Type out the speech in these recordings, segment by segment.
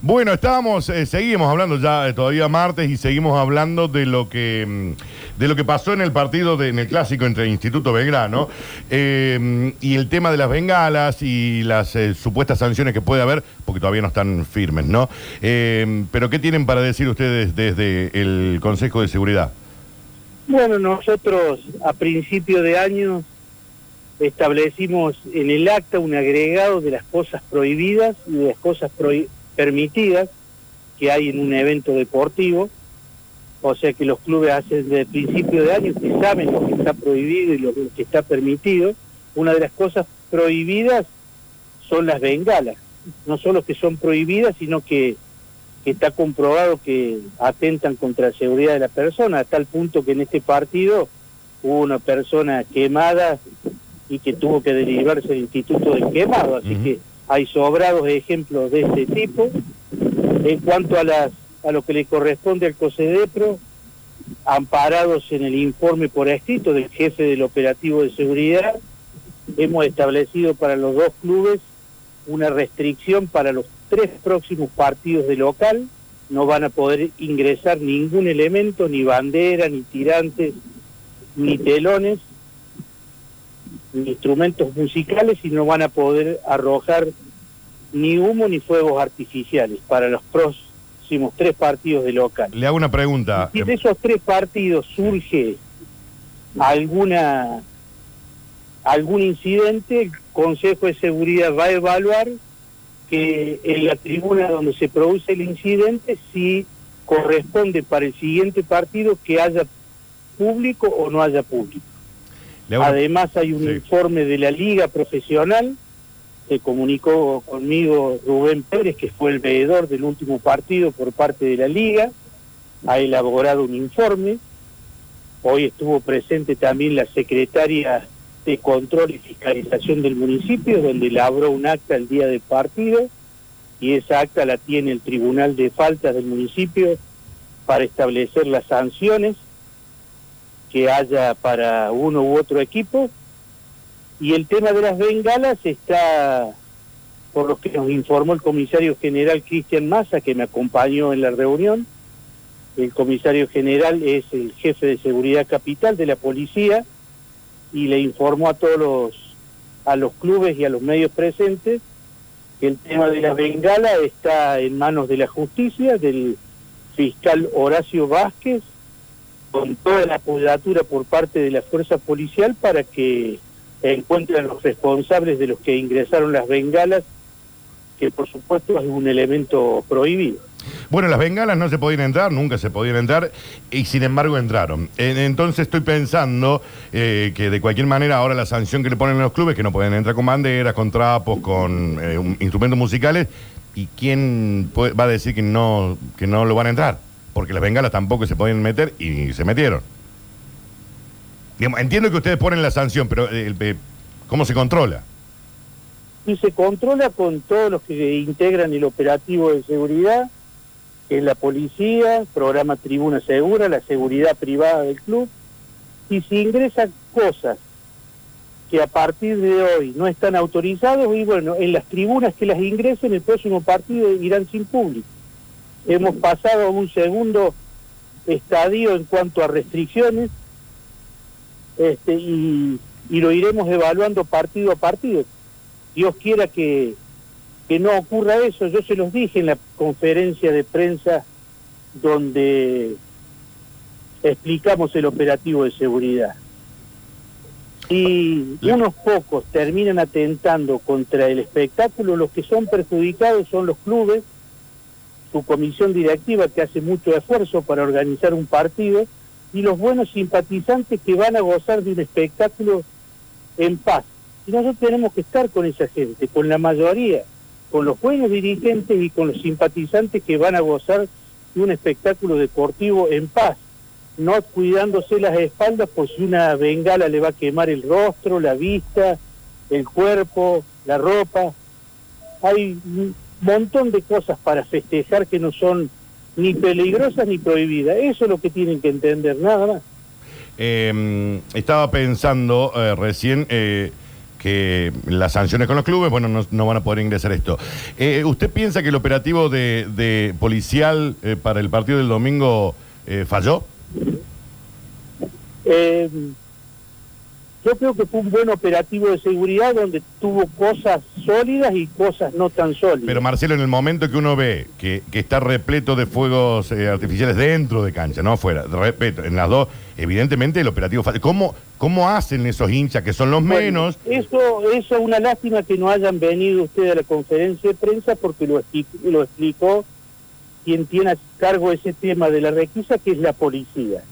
Bueno, estábamos, eh, seguimos hablando ya eh, todavía martes y seguimos hablando de lo que mm, de lo que pasó en el partido de- en el clásico entre Instituto Belgrano eh, y el tema de las bengalas y las supuestas sanciones que puede haber, porque todavía no están firmes, ¿no? Pero ¿qué tienen para decir ustedes desde el Consejo de Seguridad? Bueno, nosotros a principio de año establecimos en el acta un agregado de las cosas prohibidas y de las cosas prohi- permitidas que hay en un evento deportivo. O sea que los clubes hacen desde el principio de año que saben lo que está prohibido y lo que está permitido. Una de las cosas prohibidas son las bengalas. No solo que son prohibidas, sino que que está comprobado que atentan contra la seguridad de la persona, a tal punto que en este partido hubo una persona quemada y que tuvo que derivarse al instituto del quemado, así que hay sobrados ejemplos de ese tipo. En cuanto a las a lo que le corresponde al COSEDEPRO, amparados en el informe por escrito del jefe del operativo de seguridad, hemos establecido para los dos clubes una restricción para los tres próximos partidos de local. No van a poder ingresar ningún elemento, ni bandera, ni tirantes, ni telones, instrumentos musicales y no van a poder arrojar ni humo ni fuegos artificiales para los próximos tres partidos de local. Le hago una pregunta. Si de esos tres partidos surge alguna algún incidente, el Consejo de Seguridad va a evaluar que en la tribuna donde se produce el incidente si corresponde para el siguiente partido que haya público o no haya público. Además hay un Sí. informe de la Liga Profesional, se comunicó conmigo Rubén Pérez, que fue el veedor del último partido por parte de la Liga, ha elaborado un informe, hoy estuvo presente también la secretaria de Control y Fiscalización del municipio, donde elaboró un acta el día del partido, y esa acta la tiene el Tribunal de Faltas del municipio para establecer las sanciones que haya para uno u otro equipo. Y el tema de las bengalas está, por lo que nos informó el comisario general Cristian Massa, que me acompañó en la reunión. El comisario general es el jefe de seguridad capital de la policía y le informó a todos los, a los clubes y a los medios presentes que el tema de las bengalas está en manos de la justicia, del fiscal Horacio Vázquez, con toda la apoyatura por parte de la fuerza policial para que encuentren los responsables de los que ingresaron las bengalas, que por supuesto es un elemento prohibido. Bueno, las bengalas no se podían entrar, nunca se podían entrar, y sin embargo entraron. En- Entonces estoy pensando eh, que de cualquier manera ahora la sanción que le ponen a los clubes, que no pueden entrar con banderas, con trapos, con eh, instrumentos musicales, ¿y quién va a decir que no, que no lo van a entrar? Porque las bengalas tampoco se podían meter y se metieron. Entiendo que ustedes ponen la sanción, pero eh, eh, ¿cómo se controla? y se controla con todos los que integran el operativo de seguridad, que es la policía, programa Tribuna Segura, la seguridad privada del club, y si ingresan cosas que a partir de hoy no están autorizados, y bueno, en las tribunas que las ingresen, el próximo partido irán sin público. Hemos pasado a un segundo estadio en cuanto a restricciones, este, y, y lo iremos evaluando partido a partido. Dios quiera que, que no ocurra eso. Yo se los dije en la conferencia de prensa donde explicamos el operativo de seguridad. Si unos pocos terminan atentando contra el espectáculo, los que son perjudicados son los clubes, su comisión directiva que hace mucho esfuerzo para organizar un partido y los buenos simpatizantes que van a gozar de un espectáculo en paz. Y nosotros tenemos que estar con esa gente, con la mayoría, con los buenos dirigentes y con los simpatizantes que van a gozar de un espectáculo deportivo en paz, no cuidándose las espaldas por si una bengala le va a quemar el rostro, la vista, el cuerpo, la ropa. Hay montón de cosas para festejar que no son ni peligrosas ni prohibidas. Eso es lo que tienen que entender, nada más. Eh, estaba pensando eh, recién, eh, que las sanciones con los clubes, bueno, no, no van a poder ingresar esto. Eh, ¿Usted piensa que el operativo de, de policial eh, para el partido del domingo eh, falló? Yo creo que fue un buen operativo de seguridad donde tuvo cosas sólidas y cosas no tan sólidas. Pero Marcelo, en el momento que uno ve que, que está repleto de fuegos eh, artificiales dentro de cancha, no afuera, repleto, en las dos, evidentemente el operativo. ¿Cómo, ¿Cómo hacen esos hinchas que son los Bueno, menos? Eso, eso es una lástima que no hayan venido ustedes a la conferencia de prensa porque lo, lo explicó quien tiene a cargo ese tema de la requisa, que es la policía.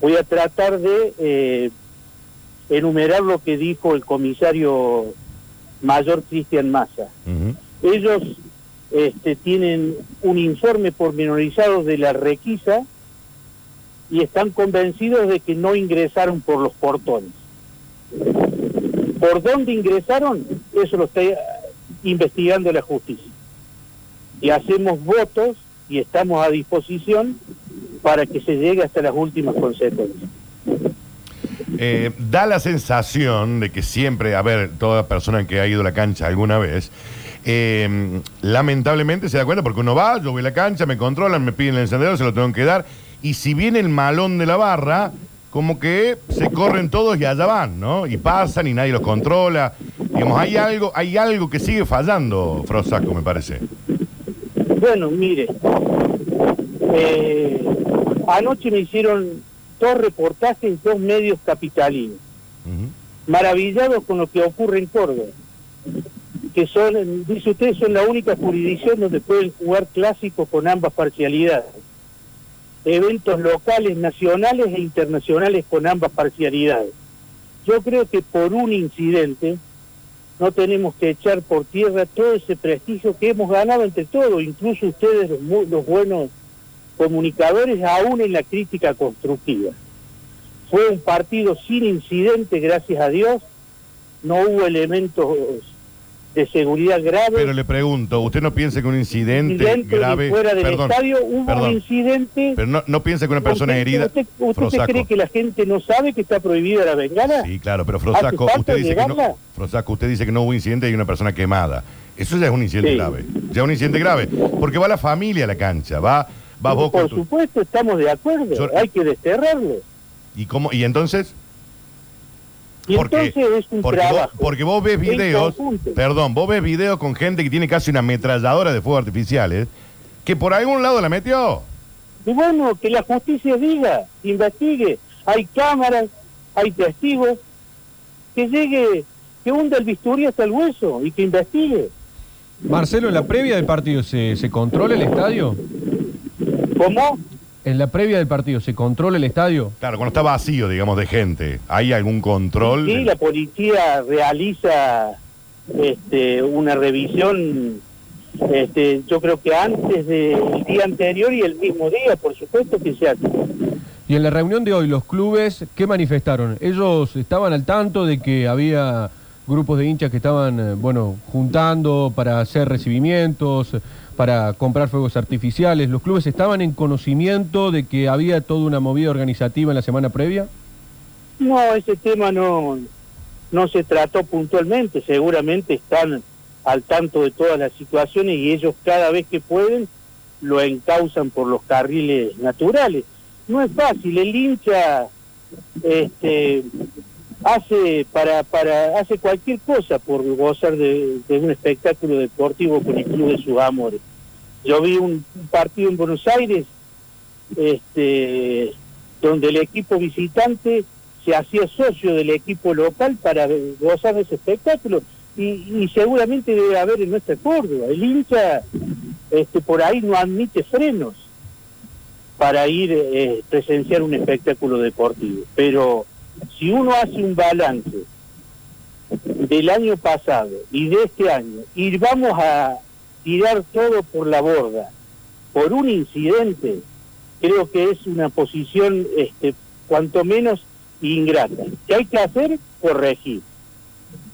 Voy a tratar de eh, enumerar lo que dijo el comisario mayor Cristian Massa. Ellos este, tienen un informe pormenorizado de la requisa y están convencidos de que no ingresaron por los portones. ¿Por dónde ingresaron? Eso lo está eh, investigando la justicia. Y hacemos votos y estamos a disposición para que se llegue hasta las últimas consecuencias. Eh, da la sensación de que siempre, a ver, toda persona que ha ido a la cancha alguna vez, eh, lamentablemente se da cuenta porque uno va, yo voy a la cancha, me controlan, me piden el encendedor, se lo tengo que dar, y si viene el malón de la barra, como que se corren todos y allá van, ¿no? Y pasan y nadie los controla. Digamos, hay algo, hay algo que sigue fallando, Frosaco, me parece. Bueno, mire, eh, anoche me hicieron dos reportajes dos medios capitalinos, maravillados con lo que ocurre en Córdoba, que son, dice usted, son la única jurisdicción donde pueden jugar clásicos con ambas parcialidades, eventos locales, nacionales e internacionales con ambas parcialidades. Yo creo que por un incidente no tenemos que echar por tierra todo ese prestigio que hemos ganado entre todos, incluso ustedes los, los buenos comunicadores, aún en la crítica constructiva. Fue un partido sin incidente, gracias a Dios, no hubo elementos de seguridad graves. Pero le pregunto, ¿usted no piensa que un incidente Incidente grave... fuera del Perdón, estadio hubo perdón. un incidente. Pero no, no piensa que una persona ¿Usted- herida... ¿Usted, usted se Frosaco. cree que la gente no sabe que está prohibida la bengala? Sí, claro, pero Frosaco, usted dice que no? Frosaco, usted dice que no hubo incidente y una persona quemada. Eso ya es un incidente Sí. grave. Ya es un incidente grave. Porque va la familia a la cancha, va, vos Por con tu... supuesto, estamos de acuerdo. Yo- Hay que desterrarlo. ¿Y, cómo, y entonces, Y porque, entonces es un porque, vos, trabajo. porque vos ves videos, perdón, vos ves videos con gente que tiene casi una ametralladora de fuego artificiales, que por algún lado la metió. Y bueno, que la justicia diga, investigue. Hay cámaras, hay testigos. Que llegue, que hunda el bisturí hasta el hueso y que investigue. Marcelo, en la previa del partido, ¿se, se controla el estadio? ¿Cómo? En la previa del partido, ¿se controla el estadio? Claro, cuando está vacío, digamos, de gente, ¿hay algún control? Sí, la policía realiza este, una revisión, este, yo creo que antes del día anterior y el mismo día, por supuesto que se hace. Y en la reunión de hoy, los clubes, ¿qué manifestaron? ¿Ellos estaban al tanto de que había grupos de hinchas que estaban, eh, bueno, juntando para hacer recibimientos, para comprar fuegos artificiales? ¿Los clubes estaban en conocimiento de que había toda una movida organizativa en la semana previa? No, ese tema no, no se trató puntualmente, seguramente están al tanto de todas las situaciones y ellos cada vez que pueden lo encausan por los carriles naturales. No es fácil, el hincha este, hace para, para hace cualquier cosa por gozar de, un espectáculo deportivo con el club de sus amores. Yo vi un partido en Buenos Aires este, donde el equipo visitante se hacía socio del equipo local para gozar de ese espectáculo y, y seguramente debe haber en nuestra Córdoba. El hincha este, por ahí no admite frenos para ir eh, presenciar un espectáculo deportivo. Pero si uno hace un balance del año pasado y de este año y vamos a tirar todo por la borda por un incidente, creo que es una posición este, cuanto menos ingrata. ¿Qué hay que hacer? Corregir.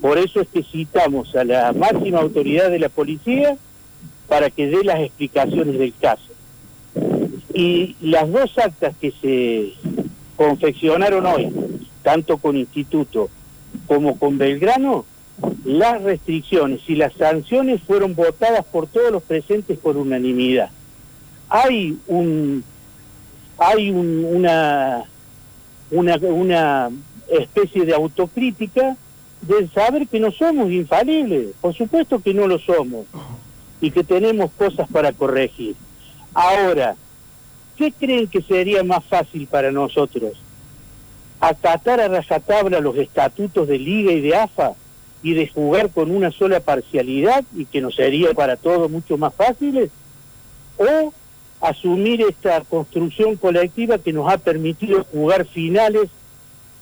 Por eso es que citamos a la máxima autoridad de la policía para que dé las explicaciones del caso. Y las dos actas que se confeccionaron hoy, tanto con instituto como con Belgrano, las restricciones y las sanciones fueron votadas por todos los presentes por unanimidad. Hay un hay un, una, una una especie de autocrítica de saber que no somos infalibles, por supuesto que no lo somos y que tenemos cosas para corregir. Ahora, ¿qué creen que sería más fácil para nosotros? ¿Acatar a rajatabla los estatutos de Liga y de AFA y de jugar con una sola parcialidad y que nos sería para todos mucho más fáciles? ¿O asumir esta construcción colectiva que nos ha permitido jugar finales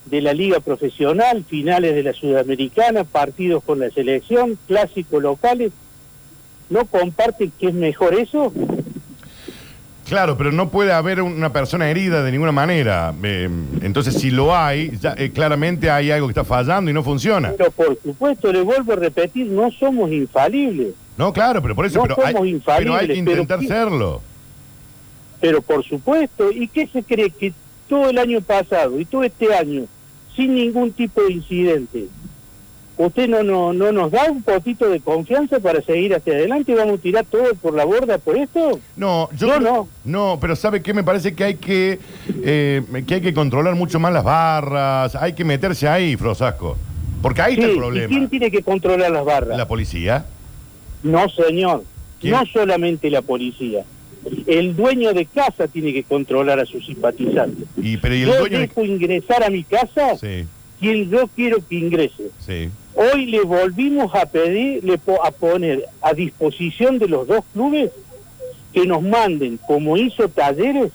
de la liga profesional, finales de la sudamericana, partidos con la selección, clásicos locales? ¿No comparten que es mejor eso? Claro, pero no puede haber una persona herida de ninguna manera. Eh, entonces, si lo hay, ya, eh, claramente hay algo que está fallando y no funciona. Pero por supuesto, le vuelvo a repetir, no somos infalibles. No, claro, pero por eso No pero, hay, pero que intentar serlo. Pero por supuesto, ¿y qué se cree que todo el año pasado y todo este año, sin ningún tipo de incidente, usted no, no, no nos da un poquito de confianza para seguir hacia adelante y vamos a tirar todo por la borda por esto? No, yo No, creo- no. no, pero ¿sabe qué? Me parece que hay que, eh, que hay que controlar mucho más las barras, hay que meterse ahí, Frosasco. Porque ahí está Sí, el ¿Y problema. quién tiene que controlar las barras? La policía. No, señor. ¿Quién? No solamente la policía. El dueño de casa tiene que controlar a sus simpatizantes. Y, pero ¿y el Yo dueño de- dejo ingresar a mi casa Sí, quien yo quiero que ingrese. sí. Hoy le volvimos a pedir, le po- a poner a disposición de los dos clubes que nos manden, como hizo Talleres,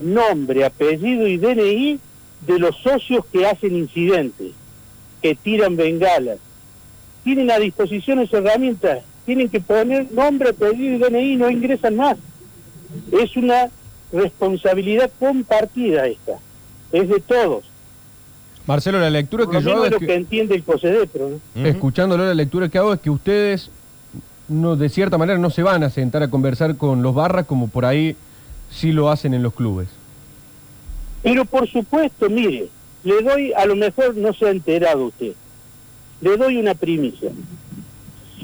nombre, apellido y DNI de los socios que hacen incidentes, que tiran bengalas. Tienen a disposición esas herramientas, tienen que poner nombre, apellido y DNI, no ingresan más. Es una responsabilidad compartida esta, es de todos. Marcelo, la lectura Por que yo hago es lo que, que entiende el COSEDEPRO. ¿no? Escuchándolo, la lectura que hago es que ustedes, no de cierta manera, no se van a sentar a conversar con los barras como por ahí sí lo hacen en los clubes. Pero por supuesto, mire, le doy, a lo mejor no se ha enterado usted, le doy una primicia.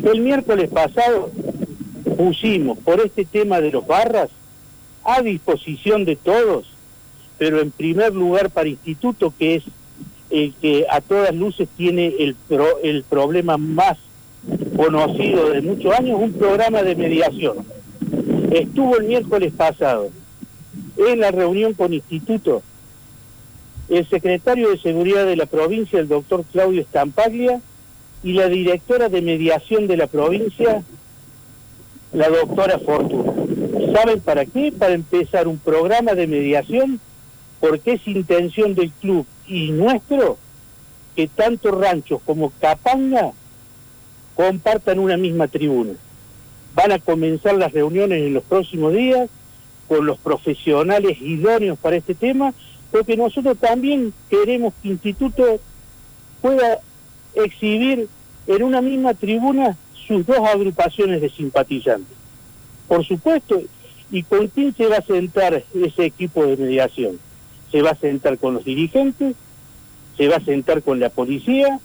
El miércoles pasado pusimos por este tema de los barras a disposición de todos, pero en primer lugar para instituto, que es el que a todas luces tiene el, pro- el problema más conocido de muchos años, un programa de mediación. Estuvo el miércoles pasado en la reunión con instituto el secretario de Seguridad de la provincia, el doctor Claudio Stampaglia, y la directora de mediación de la provincia, la doctora Fortuna. ¿Saben para qué? Para empezar un programa de mediación, porque es intención del club y nuestro que tanto Ranchos como Capanga compartan una misma tribuna. Van a comenzar las reuniones en los próximos días con los profesionales idóneos para este tema, porque nosotros también queremos que Instituto pueda exhibir en una misma tribuna sus dos agrupaciones de simpatizantes. Por supuesto, ¿y con quién se va a sentar ese equipo de mediación? Se va a sentar con los dirigentes, se va a sentar con la policía,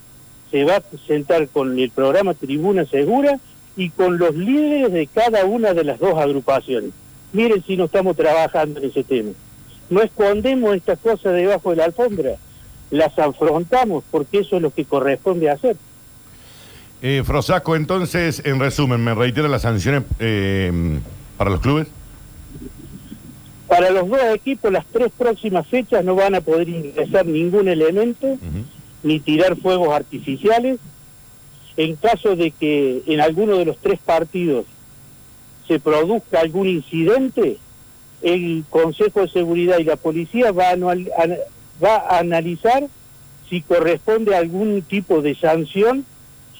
se va a sentar con el programa Tribuna Segura y con los líderes de cada una de las dos agrupaciones. Miren si no estamos trabajando en ese tema. No escondemos estas cosas debajo de la alfombra, las afrontamos porque eso es lo que corresponde hacer. Eh, Frosasco, entonces, en resumen, ¿me reitera las sanciones eh, para los clubes? Para los dos equipos, las tres próximas fechas no van a poder ingresar ningún elemento ni tirar fuegos artificiales. En caso de que en alguno de los tres partidos se produzca algún incidente, el Consejo de Seguridad y la Policía va a, va a analizar si corresponde a algún tipo de sanción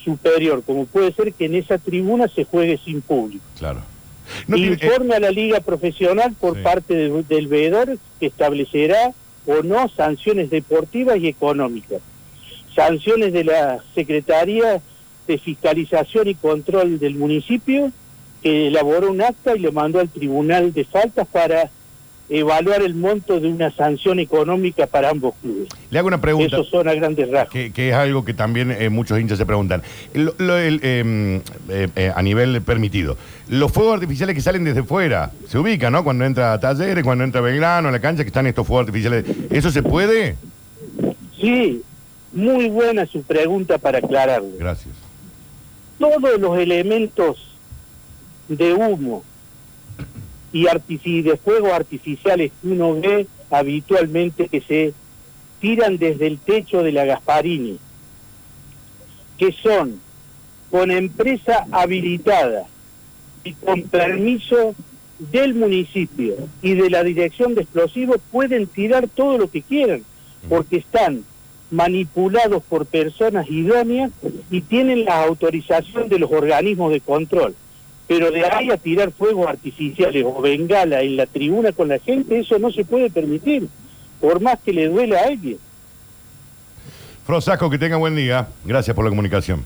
superior, como puede ser que en esa tribuna se juegue sin público. Claro. No eh, Informe a la Liga Profesional por Sí. parte de- del veedor que establecerá o no sanciones deportivas y económicas. Sanciones de la Secretaría de Fiscalización y Control del municipio que elaboró un acta y lo mandó al Tribunal de Faltas para evaluar el monto de una sanción económica para ambos clubes. Le hago una pregunta. Eso son a grandes rasgos. Que, que es algo que también eh, muchos hinchas se preguntan. Lo- lo- el, eh, eh, a nivel permitido, los fuegos artificiales que salen desde fuera, se ubican, ¿no? Cuando entra Talleres, cuando entra Belgrano, a la cancha, que están estos fuegos artificiales. ¿Eso se puede? Sí, muy buena su pregunta para aclararlo. Gracias. Todos los elementos de humo y artifi- de fuegos artificiales que uno ve habitualmente que se tiran desde el techo de la Gasparini, que son con empresa habilitada y con permiso del municipio y de la dirección de explosivos, pueden tirar todo lo que quieran, porque están manipulados por personas idóneas y tienen la autorización de los organismos de control. Pero de ahí a tirar fuegos artificiales o bengala en la tribuna con la gente, eso no se puede permitir, por más que le duela a alguien. Frosasco, que tenga buen día. Gracias por la comunicación.